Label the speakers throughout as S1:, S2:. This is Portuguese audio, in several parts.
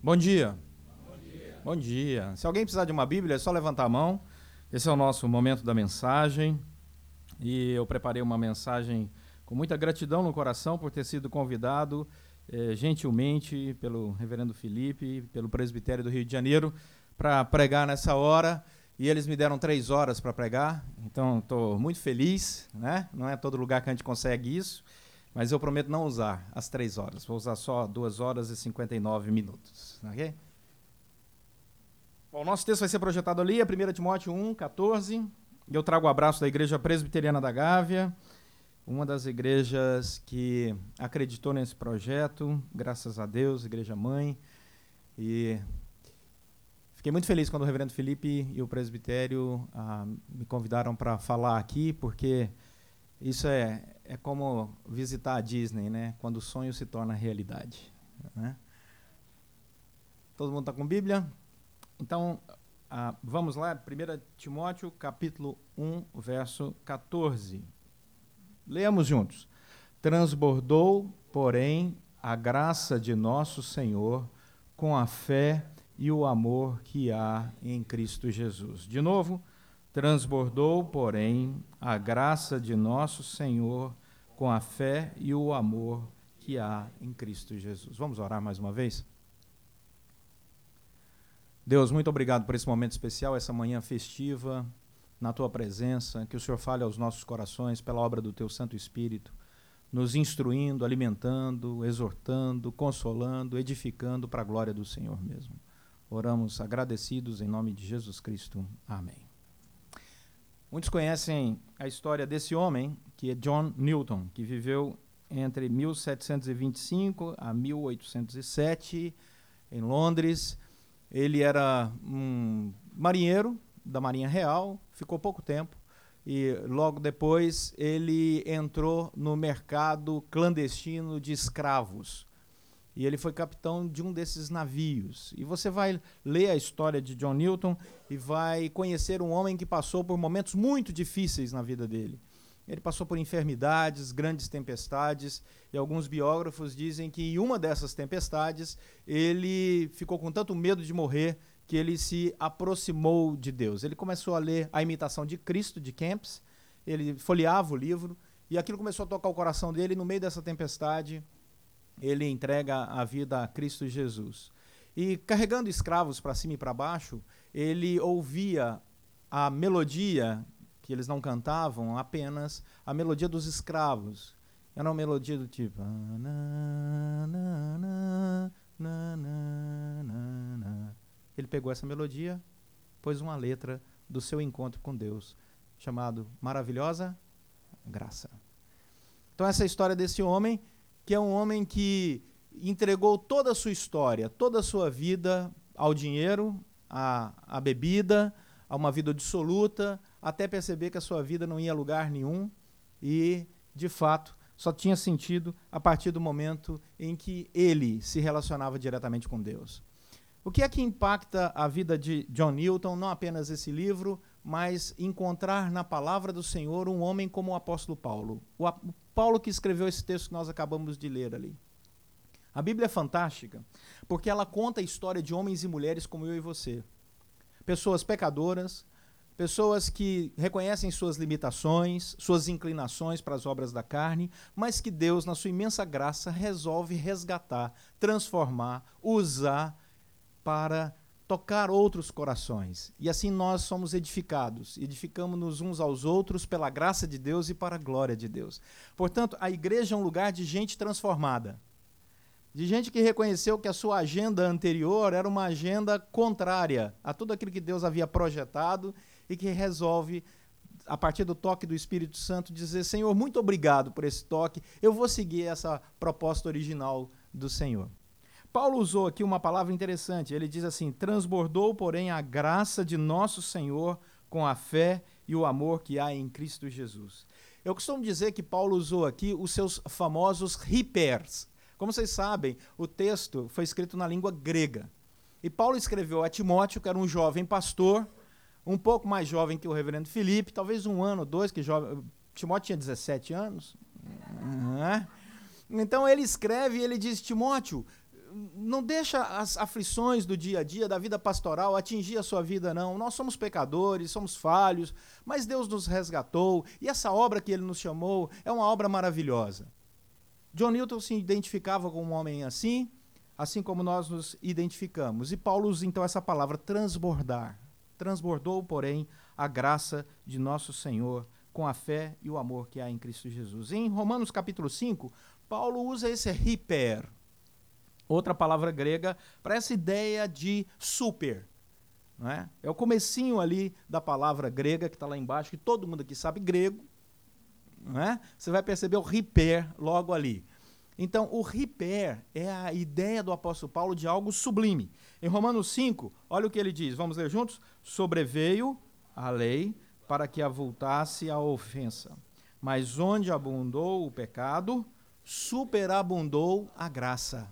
S1: Bom dia. Bom dia. Se alguém precisar de uma Bíblia, é só levantar a mão. Esse é o nosso momento da mensagem. E eu preparei uma mensagem com muita gratidão no coração por ter sido convidado eh, gentilmente pelo reverendo Felipe, pelo presbitério do Rio de Janeiro, para pregar nessa hora. E eles me deram três horas para pregar, então estou muito feliz. Né? Não é todo lugar que a gente consegue isso. Mas eu prometo não usar as três horas. Vou usar só duas horas e 59 minutos. Ok? Bom, o nosso texto vai ser projetado ali, é 1 Timóteo 1, 14. E eu trago o abraço da Igreja Presbiteriana da Gávea, uma das igrejas que acreditou nesse projeto, graças a Deus, Igreja Mãe. E fiquei muito feliz quando o Reverendo Felipe e o presbitério ah, me convidaram para falar aqui, porque isso é, é como visitar a Disney, né? Quando o sonho se torna realidade. Né? Todo mundo está com Bíblia? Então, ah, vamos lá, 1 Timóteo, capítulo 1, verso 14. Leamos juntos. Transbordou, porém, a graça de nosso Senhor com a fé e o amor que há em Cristo Jesus. De novo, Transbordou, porém, a graça de nosso Senhor com a fé e o amor que há em Cristo Jesus. Vamos orar mais uma vez? Deus, muito obrigado por esse momento especial, essa manhã festiva, na tua presença. Que o Senhor fale aos nossos corações pela obra do teu Santo Espírito, nos instruindo, alimentando, exortando, consolando, edificando para a glória do Senhor mesmo. Oramos agradecidos em nome de Jesus Cristo. Amém. Muitos conhecem a história desse homem, que é John Newton, que viveu entre 1725 a 1807 em Londres. Ele era um marinheiro da Marinha Real, ficou pouco tempo e logo depois ele entrou no mercado clandestino de escravos e ele foi capitão de um desses navios. E você vai ler a história de John Newton e vai conhecer um homem que passou por momentos muito difíceis na vida dele. Ele passou por enfermidades, grandes tempestades, e alguns biógrafos dizem que em uma dessas tempestades ele ficou com tanto medo de morrer que ele se aproximou de Deus. Ele começou a ler A Imitação de Cristo, de Kempis, ele folheava o livro, e aquilo começou a tocar o coração dele, e no meio dessa tempestade ele entrega a vida a Cristo Jesus. E carregando escravos para cima e para baixo, ele ouvia a melodia que eles não cantavam, apenas a melodia dos escravos. Era uma melodia do tipo. Ele pegou essa melodia, pôs uma letra do seu encontro com Deus, chamado Maravilhosa Graça. Então, essa é história desse homem que é um homem que entregou toda a sua história, toda a sua vida ao dinheiro, à, à bebida, a uma vida dissoluta, até perceber que a sua vida não ia a lugar nenhum e, de fato, só tinha sentido a partir do momento em que ele se relacionava diretamente com Deus. O que é que impacta a vida de John Newton, não apenas esse livro, mas encontrar na palavra do Senhor um homem como o apóstolo Paulo? O, Paulo que escreveu esse texto que nós acabamos de ler ali. A Bíblia é fantástica porque ela conta a história de homens e mulheres como eu e você. Pessoas pecadoras, pessoas que reconhecem suas limitações, suas inclinações para as obras da carne, mas que Deus, na sua imensa graça, resolve resgatar, transformar, usar para tocar outros corações. E assim nós somos edificados, edificamos-nos uns aos outros pela graça de Deus e para a glória de Deus. Portanto, a igreja é um lugar de gente transformada. De gente que reconheceu que a sua agenda anterior era uma agenda contrária a tudo aquilo que Deus havia projetado e que resolve a partir do toque do Espírito Santo, dizer: Senhor, muito obrigado por esse toque, eu vou seguir essa proposta original do Senhor. Paulo usou aqui uma palavra interessante. Ele diz assim: transbordou, porém, a graça de nosso Senhor com a fé e o amor que há em Cristo Jesus. Eu costumo dizer que Paulo usou aqui os seus famosos hipers. Como vocês sabem, o texto foi escrito na língua grega. E Paulo escreveu a Timóteo, que era um jovem pastor, um pouco mais jovem que o reverendo Felipe, talvez um ano ou dois, que jovem, Timóteo tinha 17 anos. Então ele escreve e ele diz: Timóteo, não deixa as aflições do dia a dia, da vida pastoral, atingir a sua vida, não. Nós somos pecadores, somos falhos, mas Deus nos resgatou e essa obra que Ele nos chamou é uma obra maravilhosa. John Newton se identificava como um homem assim, assim como nós nos identificamos. E Paulo usa então essa palavra transbordar. Transbordou, porém, a graça de nosso Senhor com a fé e o amor que há em Cristo Jesus. Em Romanos capítulo 5, Paulo usa esse hiper, outra palavra grega, para essa ideia de super. Não é? o comecinho ali da palavra grega que está lá embaixo, que todo mundo aqui sabe grego. Não é? Você vai perceber o hiper logo ali. Então, o hiper é a ideia do apóstolo Paulo de algo sublime. Em Romanos 5, olha o que ele diz. Vamos ler juntos? Sobreveio a lei para que avultasse a ofensa. Mas onde abundou o pecado, superabundou a graça.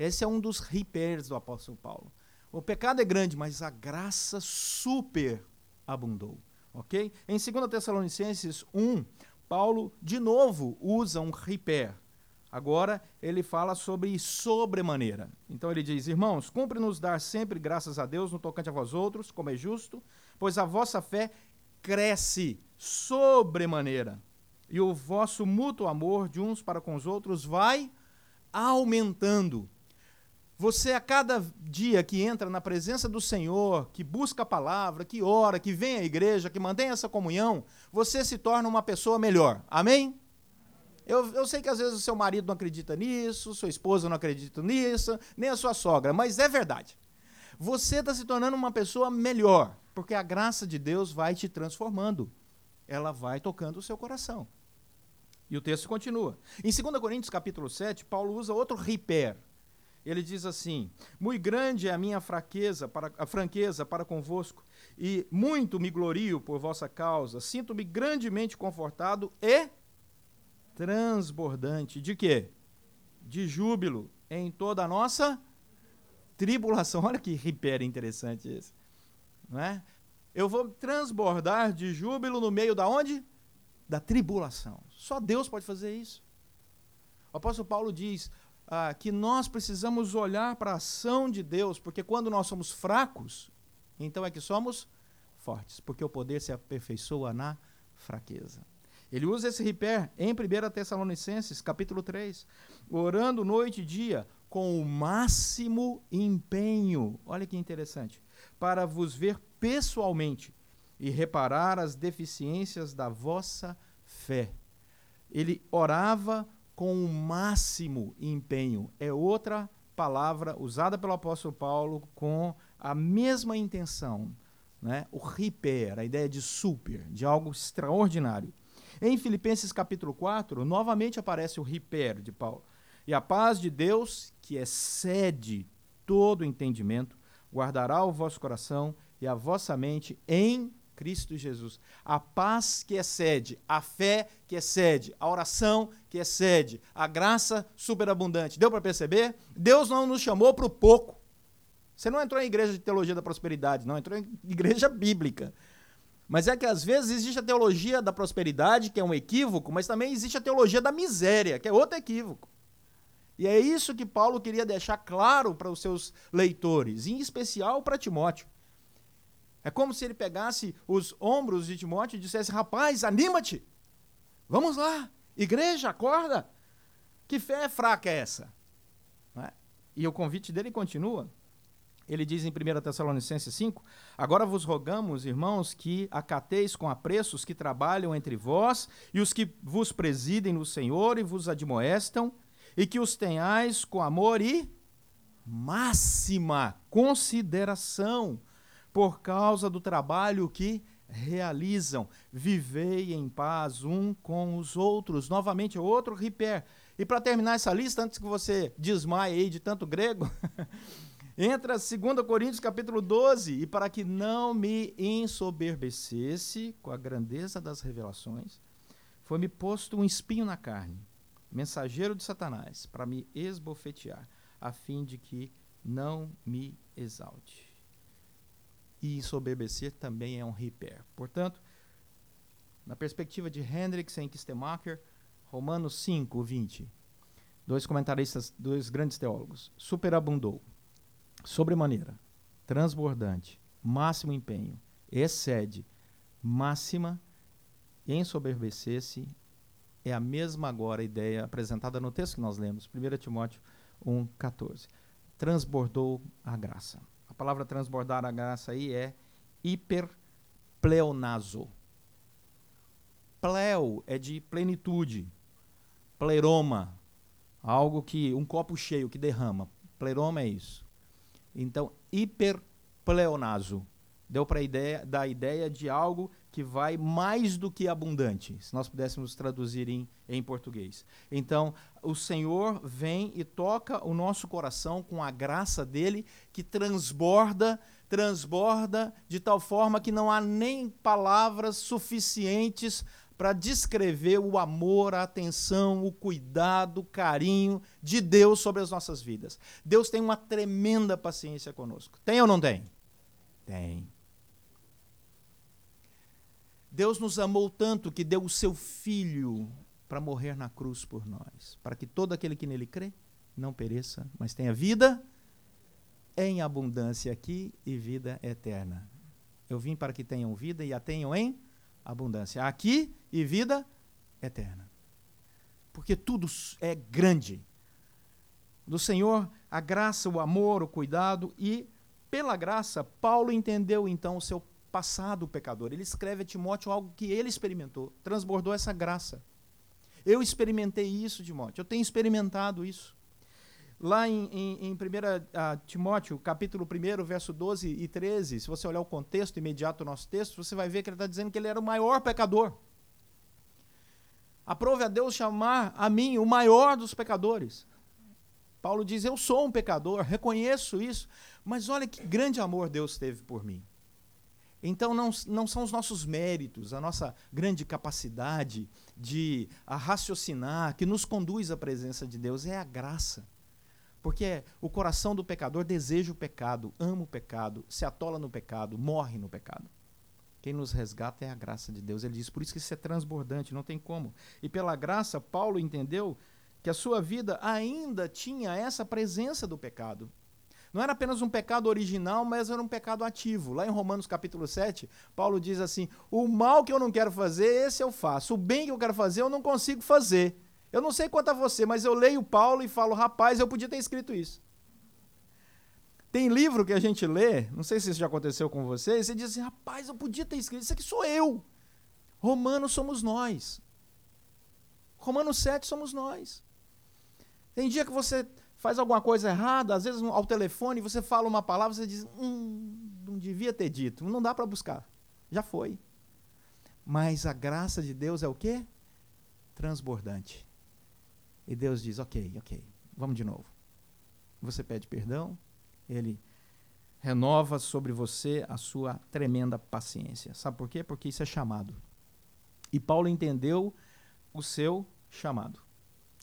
S1: Esse é um dos ripers do apóstolo Paulo. O pecado é grande, mas a graça superabundou. Ok? Em 2 Tessalonicenses 1, Paulo de novo usa um riper. Agora ele fala sobre sobremaneira. Então ele diz: Irmãos, cumpre-nos dar sempre graças a Deus no tocante a vós outros, como é justo, pois a vossa fé cresce sobremaneira, e o vosso mútuo amor de uns para com os outros vai aumentando você, a cada dia que entra na presença do Senhor, que busca a palavra, que ora, que vem à igreja, que mantém essa comunhão, você se torna uma pessoa melhor. Amém? Eu, eu sei que às vezes o seu marido não acredita nisso, sua esposa não acredita nisso, nem a sua sogra, mas é verdade. Você está se tornando uma pessoa melhor, porque a graça de Deus vai te transformando. Ela vai tocando o seu coração. E o texto continua. Em 2 Coríntios capítulo 7, Paulo usa outro riper, ele diz assim: Muito grande é a minha fraqueza para a franqueza para convosco, e muito me glorio por vossa causa. Sinto-me grandemente confortado e transbordante de quê? De júbilo em toda a nossa tribulação. Olha que ripera interessante esse. Não é? Eu vou transbordar de júbilo no meio da onde? Da tribulação. Só Deus pode fazer isso. O apóstolo Paulo diz: ah, que nós precisamos olhar para a ação de Deus, porque quando nós somos fracos, então é que somos fortes, porque o poder se aperfeiçoa na fraqueza. Ele usa esse riper em 1 Tessalonicenses, capítulo 3, orando noite e dia com o máximo empenho. Olha que interessante. Para vos ver pessoalmente e reparar as deficiências da vossa fé. Ele orava com o máximo empenho. É outra palavra usada pelo apóstolo Paulo com a mesma intenção. Né? O hiper, a ideia de super, de algo extraordinário. Em Filipenses capítulo 4, novamente aparece o hiper de Paulo. E a paz de Deus, que excede todo entendimento, guardará o vosso coração e a vossa mente em Cristo Jesus. A paz que excede, a fé que excede, a oração que excede, a graça superabundante. Deu para perceber? Deus não nos chamou para o pouco. Você não entrou em igreja de teologia da prosperidade, não, entrou em igreja bíblica. Mas é que às vezes existe a teologia da prosperidade, que é um equívoco, mas também existe a teologia da miséria, que é outro equívoco. E é isso que Paulo queria deixar claro para os seus leitores, em especial para Timóteo. É como se ele pegasse os ombros de Timóteo e dissesse: Rapaz, anima-te! Vamos lá! Igreja, acorda! Que fé fraca é essa? É? E o convite dele continua. Ele diz em 1 Tessalonicenses 5: Agora vos rogamos, irmãos, que acateis com apreço os que trabalham entre vós e os que vos presidem no Senhor e vos admoestam, e que os tenhais com amor e máxima consideração por causa do trabalho que realizam. Vivei em paz um com os outros. Novamente, outro riper. E para terminar essa lista, antes que você desmaie aí de tanto grego, entra 2 Coríntios capítulo 12. E para que não me ensoberbecesse com a grandeza das revelações, foi-me posto um espinho na carne, mensageiro de Satanás, para me esbofetear, a fim de que não me exalte e ensoberbecer também é um riper. Portanto, na perspectiva de Hendricks e Kistemacher, Romanos 5, 20. dois comentaristas, dois grandes teólogos, superabundou, sobremaneira, transbordante, máximo empenho, excede, máxima, ensoberbecer-se, é a mesma agora ideia apresentada no texto que nós lemos, 1 Timóteo 1,14. Transbordou a graça. Palavra transbordar a graça aí é hiperpleonazo. Pleo é de plenitude. Pleroma, algo que um copo cheio que derrama. Pleroma é isso. Então, hiperpleonazo deu para ideia da ideia de algo que vai mais do que abundante, se nós pudéssemos traduzir em, em português. Então, o Senhor vem e toca o nosso coração com a graça dele que transborda, transborda de tal forma que não há nem palavras suficientes para descrever o amor, a atenção, o cuidado, o carinho de Deus sobre as nossas vidas. Deus tem uma tremenda paciência conosco. Tem ou não tem? Tem. Deus nos amou tanto que deu o seu filho para morrer na cruz por nós, para que todo aquele que nele crê não pereça, mas tenha vida em abundância aqui e vida eterna. Eu vim para que tenham vida e a tenham em abundância, aqui e vida eterna. Porque tudo é grande. Do Senhor, a graça, o amor, o cuidado e pela graça, Paulo entendeu então o seu passado pecador. Ele escreve a Timóteo algo que ele experimentou, transbordou essa graça. Eu experimentei isso, Timóteo, eu tenho experimentado isso. Lá em, em, em 1 Timóteo, capítulo 1, verso 12 e 13, se você olhar o contexto imediato do nosso texto, você vai ver que ele está dizendo que ele era o maior pecador. Aprove a Deus chamar a mim o maior dos pecadores. Paulo diz: Eu sou um pecador, reconheço isso, mas olha que grande amor Deus teve por mim. Então, não, não são os nossos méritos, a nossa grande capacidade de raciocinar que nos conduz à presença de Deus, é a graça. Porque o coração do pecador deseja o pecado, ama o pecado, se atola no pecado, morre no pecado. Quem nos resgata é a graça de Deus. Ele diz, por isso que isso é transbordante, não tem como. E pela graça, Paulo entendeu que a sua vida ainda tinha essa presença do pecado. Não era apenas um pecado original, mas era um pecado ativo. Lá em Romanos capítulo 7, Paulo diz assim: O mal que eu não quero fazer, esse eu faço. O bem que eu quero fazer, eu não consigo fazer. Eu não sei quanto a você, mas eu leio Paulo e falo: Rapaz, eu podia ter escrito isso. Tem livro que a gente lê, não sei se isso já aconteceu com você, e você diz assim: Rapaz, eu podia ter escrito, isso aqui sou eu. Romanos somos nós. Romanos 7 somos nós. Tem dia que você faz alguma coisa errada, às vezes ao telefone você fala uma palavra, você diz, hum, não devia ter dito, não dá para buscar, já foi. Mas a graça de Deus é o quê? Transbordante. E Deus diz, ok, ok, vamos de novo. Você pede perdão, Ele renova sobre você a sua tremenda paciência. Sabe por quê? Porque isso é chamado. E Paulo entendeu o seu chamado.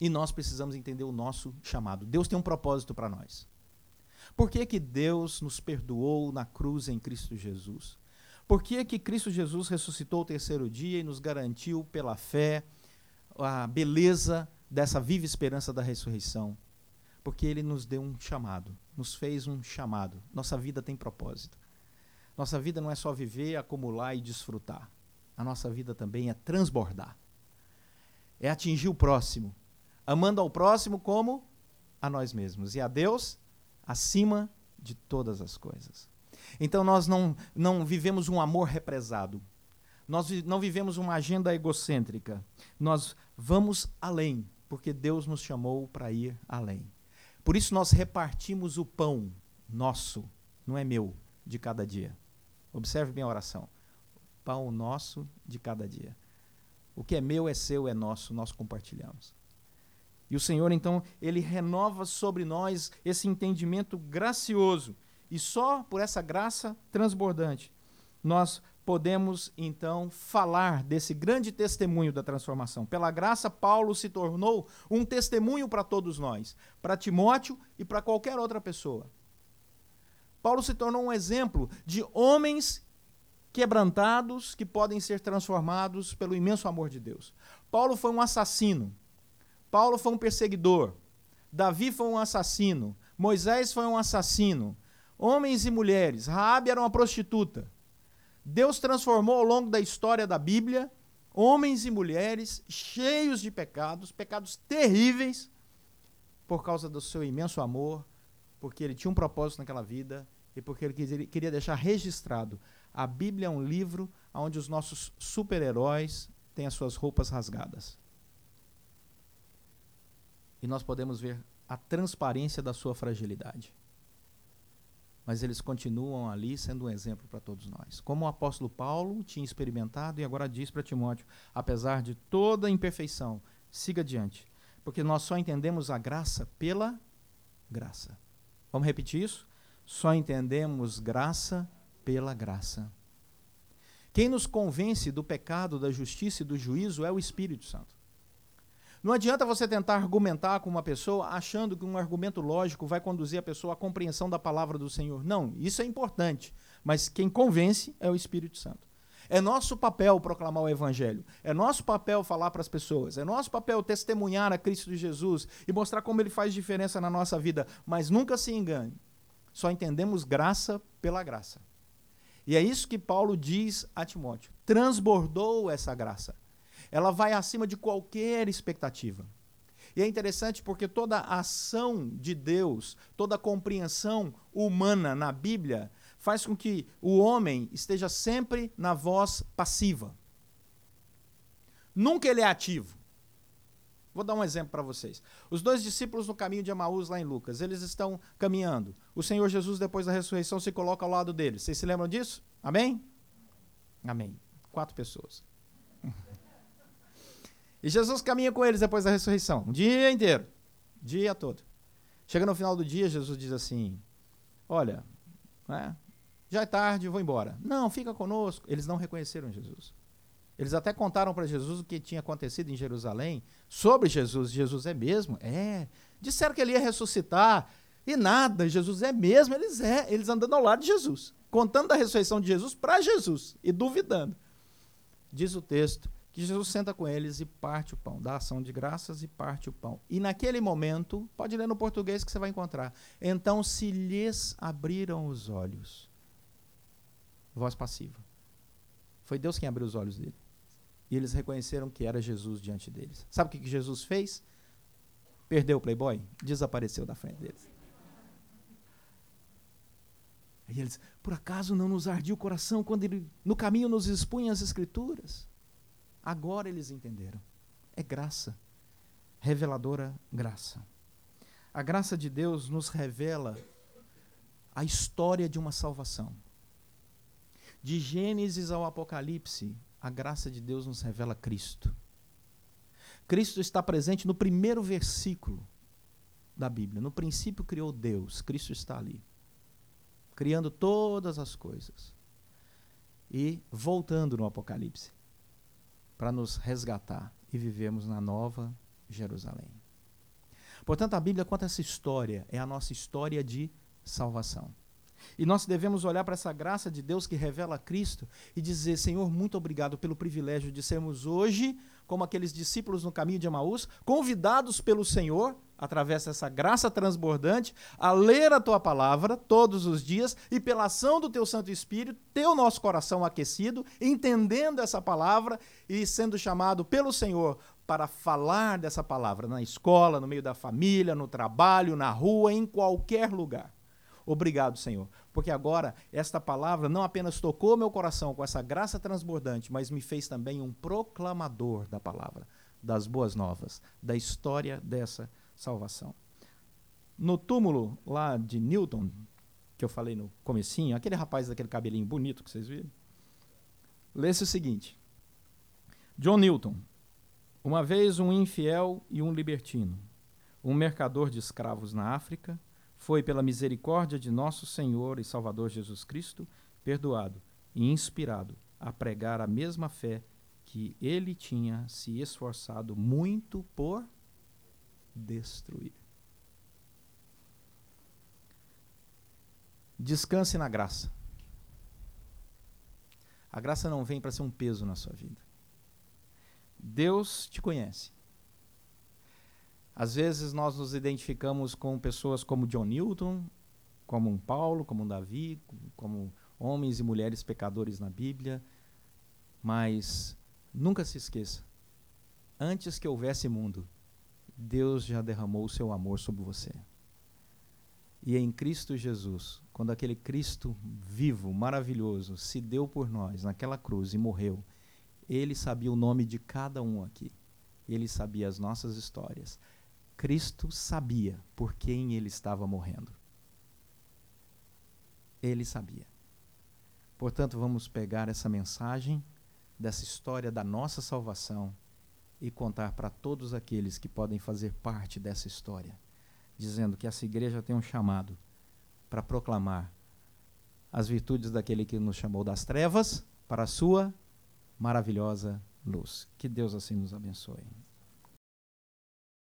S1: E nós precisamos entender o nosso chamado. Deus tem um propósito para nós. Por que, que Deus nos perdoou na cruz em Cristo Jesus? Por que, que Cristo Jesus ressuscitou o terceiro dia e nos garantiu pela fé a beleza dessa viva esperança da ressurreição? Porque ele nos deu um chamado, nos fez um chamado. Nossa vida tem propósito. Nossa vida não é só viver, acumular e desfrutar. A nossa vida também é transbordar. É atingir o próximo, amando ao próximo como a nós mesmos e a Deus acima de todas as coisas. Então nós não, não vivemos um amor represado. Nós não vivemos uma agenda egocêntrica. Nós vamos além, porque Deus nos chamou para ir além. Por isso nós repartimos o pão nosso, não é meu, de cada dia. Observe bem a oração. Pão nosso de cada dia. O que é meu é seu, é nosso, nós compartilhamos. E o Senhor, então, ele renova sobre nós esse entendimento gracioso. E só por essa graça transbordante nós podemos, então, falar desse grande testemunho da transformação. Pela graça, Paulo se tornou um testemunho para todos nós, para Timóteo e para qualquer outra pessoa. Paulo se tornou um exemplo de homens quebrantados que podem ser transformados pelo imenso amor de Deus. Paulo foi um assassino Paulo foi um perseguidor. Davi foi um assassino, Moisés foi um assassino, homens e mulheres, Raabe era uma prostituta. Deus transformou ao longo da história da Bíblia homens e mulheres cheios de pecados, pecados terríveis, por causa do seu imenso amor, porque ele tinha um propósito naquela vida e porque ele queria deixar registrado. A Bíblia é um livro onde os nossos super-heróis têm as suas roupas rasgadas. E nós podemos ver a transparência da sua fragilidade mas eles continuam ali sendo um exemplo para todos nós. Como o apóstolo Paulo tinha experimentado e agora diz para Timóteo: apesar de toda a imperfeição, siga adiante, porque nós só entendemos a graça pela graça. Vamos repetir isso? Só entendemos graça pela graça. Quem nos convence do pecado, da justiça e do juízo é o Espírito Santo. Não adianta você tentar argumentar com uma pessoa achando que um argumento lógico vai conduzir a pessoa à compreensão da palavra do Senhor. Não, isso é importante, mas quem convence é o Espírito Santo. É nosso papel proclamar o Evangelho. É nosso papel falar para as pessoas. É nosso papel testemunhar a Cristo Jesus e mostrar como ele faz diferença na nossa vida. Mas nunca se engane. Só entendemos graça pela graça. E é isso que Paulo diz a Timóteo. Transbordou essa graça ela vai acima de qualquer expectativa. E é interessante porque toda ação de Deus, toda compreensão humana na Bíblia, faz com que o homem esteja sempre na voz passiva. Nunca ele é ativo. Vou dar um exemplo para vocês. Os dois discípulos no caminho de Emaús, lá em Lucas, eles estão caminhando. O Senhor Jesus, depois da ressurreição, se coloca ao lado deles. Vocês se lembram disso? Amém? Amém. Quatro pessoas. E Jesus caminha com eles depois da ressurreição, um dia inteiro, dia todo. Chega no final do dia, Jesus diz assim: Olha, né, já é tarde, vou embora. Não, fica conosco. Eles não reconheceram Jesus. Eles até contaram para Jesus o que tinha acontecido em Jerusalém sobre Jesus. Jesus é mesmo? É. Disseram que ele ia ressuscitar. E nada, Jesus é mesmo, eles é. Eles andando ao lado de Jesus, contando da ressurreição de Jesus para Jesus e duvidando. Diz o texto Jesus senta com eles e parte o pão, dá ação de graças e parte o pão. E naquele momento, pode ler no português que você vai encontrar. Então se lhes abriram os olhos. Voz passiva. Foi Deus quem abriu os olhos dele. E eles reconheceram que era Jesus diante deles. Sabe o que, que Jesus fez? Perdeu o Playboy? Desapareceu da frente deles. E eles, por acaso não nos ardia o coração quando ele no caminho nos expunha as Escrituras? Agora eles entenderam. É graça. Reveladora graça. A graça de Deus nos revela a história de uma salvação. De Gênesis ao Apocalipse, a graça de Deus nos revela Cristo. Cristo está presente no primeiro versículo da Bíblia. No princípio criou Deus, Cristo está ali, criando todas as coisas. E voltando no Apocalipse, para nos resgatar e vivemos na nova Jerusalém. Portanto, a Bíblia conta essa história, é a nossa história de salvação. E nós devemos olhar para essa graça de Deus que revela Cristo e dizer: Senhor, muito obrigado pelo privilégio de sermos hoje, como aqueles discípulos no caminho de Emaús, convidados pelo Senhor, através dessa graça transbordante, a ler a tua palavra todos os dias e, pela ação do teu Santo Espírito, ter o nosso coração aquecido, entendendo essa palavra e sendo chamado pelo Senhor para falar dessa palavra na escola, no meio da família, no trabalho, na rua, em qualquer lugar. Obrigado, Senhor, porque agora esta palavra não apenas tocou meu coração com essa graça transbordante, mas me fez também um proclamador da palavra, das boas novas, da história dessa salvação. No túmulo lá de Newton, que eu falei no comecinho, aquele rapaz daquele cabelinho bonito que vocês viram, lê-se o seguinte: John Newton, uma vez um infiel e um libertino, um mercador de escravos na África, foi, pela misericórdia de nosso Senhor e Salvador Jesus Cristo, perdoado e inspirado a pregar a mesma fé que ele tinha se esforçado muito por destruir. Descanse na graça. A graça não vem para ser um peso na sua vida. Deus te conhece. Às vezes nós nos identificamos com pessoas como John Newton, como um Paulo, como um Davi, como homens e mulheres pecadores na Bíblia, mas nunca se esqueça: antes que houvesse mundo, Deus já derramou o seu amor sobre você. E em Cristo Jesus, quando aquele Cristo vivo, maravilhoso, se deu por nós naquela cruz e morreu, ele sabia o nome de cada um aqui. Ele sabia as nossas histórias. Cristo sabia por quem ele estava morrendo. Ele sabia. Portanto, vamos pegar essa mensagem dessa história da nossa salvação e contar para todos aqueles que podem fazer parte dessa história dizendo que essa igreja tem um chamado para proclamar as virtudes daquele que nos chamou das trevas para a sua maravilhosa luz. Que Deus assim nos abençoe.